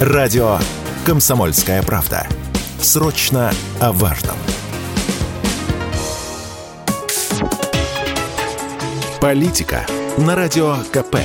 Радио «Комсомольская правда». Срочно о важном. Политика на Радио КП.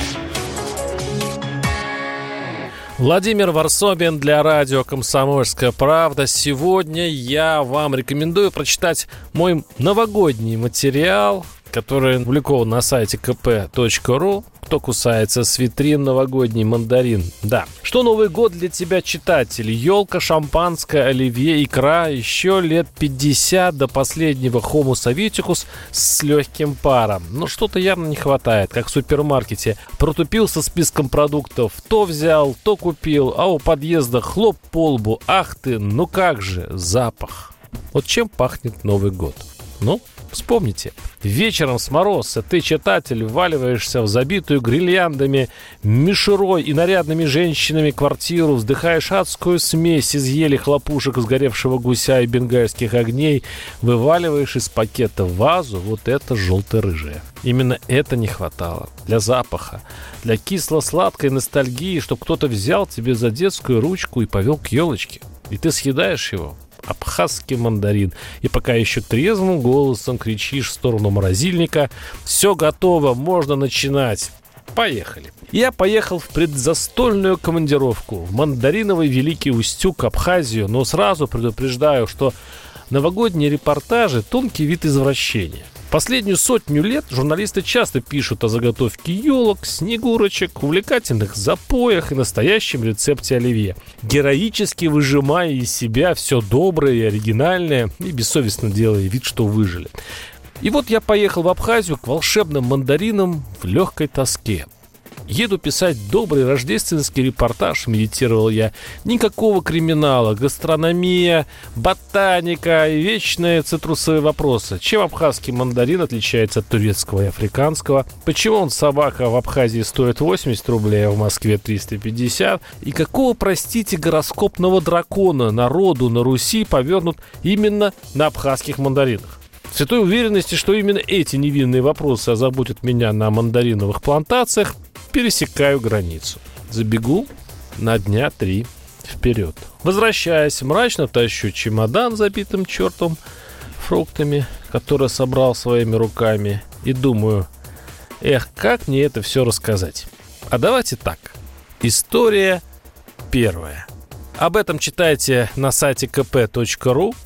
Владимир Варсобин для радио «Комсомольская правда». Сегодня я вам рекомендую прочитать мой новогодний материал, который опубликован на сайте kp.ru кто кусается с витрин новогодний мандарин. Да. Что Новый год для тебя, читатель? Елка, шампанское, оливье, икра. Еще лет 50 до последнего Homo Savicus с легким паром. Но что-то явно не хватает, как в супермаркете. Протупил со списком продуктов. То взял, то купил, а у подъезда хлоп по лбу. Ах ты, ну как же, запах. Вот чем пахнет Новый год? Ну, Вспомните, вечером с мороза ты, читатель, вваливаешься в забитую грильяндами, мишерой и нарядными женщинами квартиру, вздыхаешь адскую смесь из ели хлопушек сгоревшего гуся и бенгальских огней, вываливаешь из пакета вазу вот это желто-рыжее. Именно это не хватало. Для запаха, для кисло-сладкой ностальгии, чтобы кто-то взял тебе за детскую ручку и повел к елочке. И ты съедаешь его, абхазский мандарин. И пока еще трезвым голосом кричишь в сторону морозильника «Все готово, можно начинать!» Поехали. Я поехал в предзастольную командировку в мандариновый Великий Устюг, Абхазию, но сразу предупреждаю, что новогодние репортажи – тонкий вид извращения. Последнюю сотню лет журналисты часто пишут о заготовке елок, снегурочек, увлекательных запоях и настоящем рецепте оливье. Героически выжимая из себя все доброе и оригинальное и бессовестно делая вид, что выжили. И вот я поехал в Абхазию к волшебным мандаринам в легкой тоске. Еду писать добрый рождественский репортаж, медитировал я. Никакого криминала, гастрономия, ботаника и вечные цитрусовые вопросы. Чем абхазский мандарин отличается от турецкого и африканского? Почему он собака в Абхазии стоит 80 рублей, а в Москве 350? И какого, простите, гороскопного дракона народу на Руси повернут именно на абхазских мандаринах? В святой уверенности, что именно эти невинные вопросы озаботят меня на мандариновых плантациях, пересекаю границу. Забегу на дня три вперед. Возвращаясь, мрачно тащу чемодан, забитым чертом фруктами, который собрал своими руками, и думаю, эх, как мне это все рассказать. А давайте так. История первая. Об этом читайте на сайте kp.ru,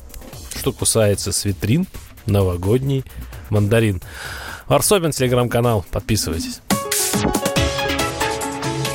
что кусается с витрин, новогодний мандарин. Арсобин, телеграм-канал, подписывайтесь.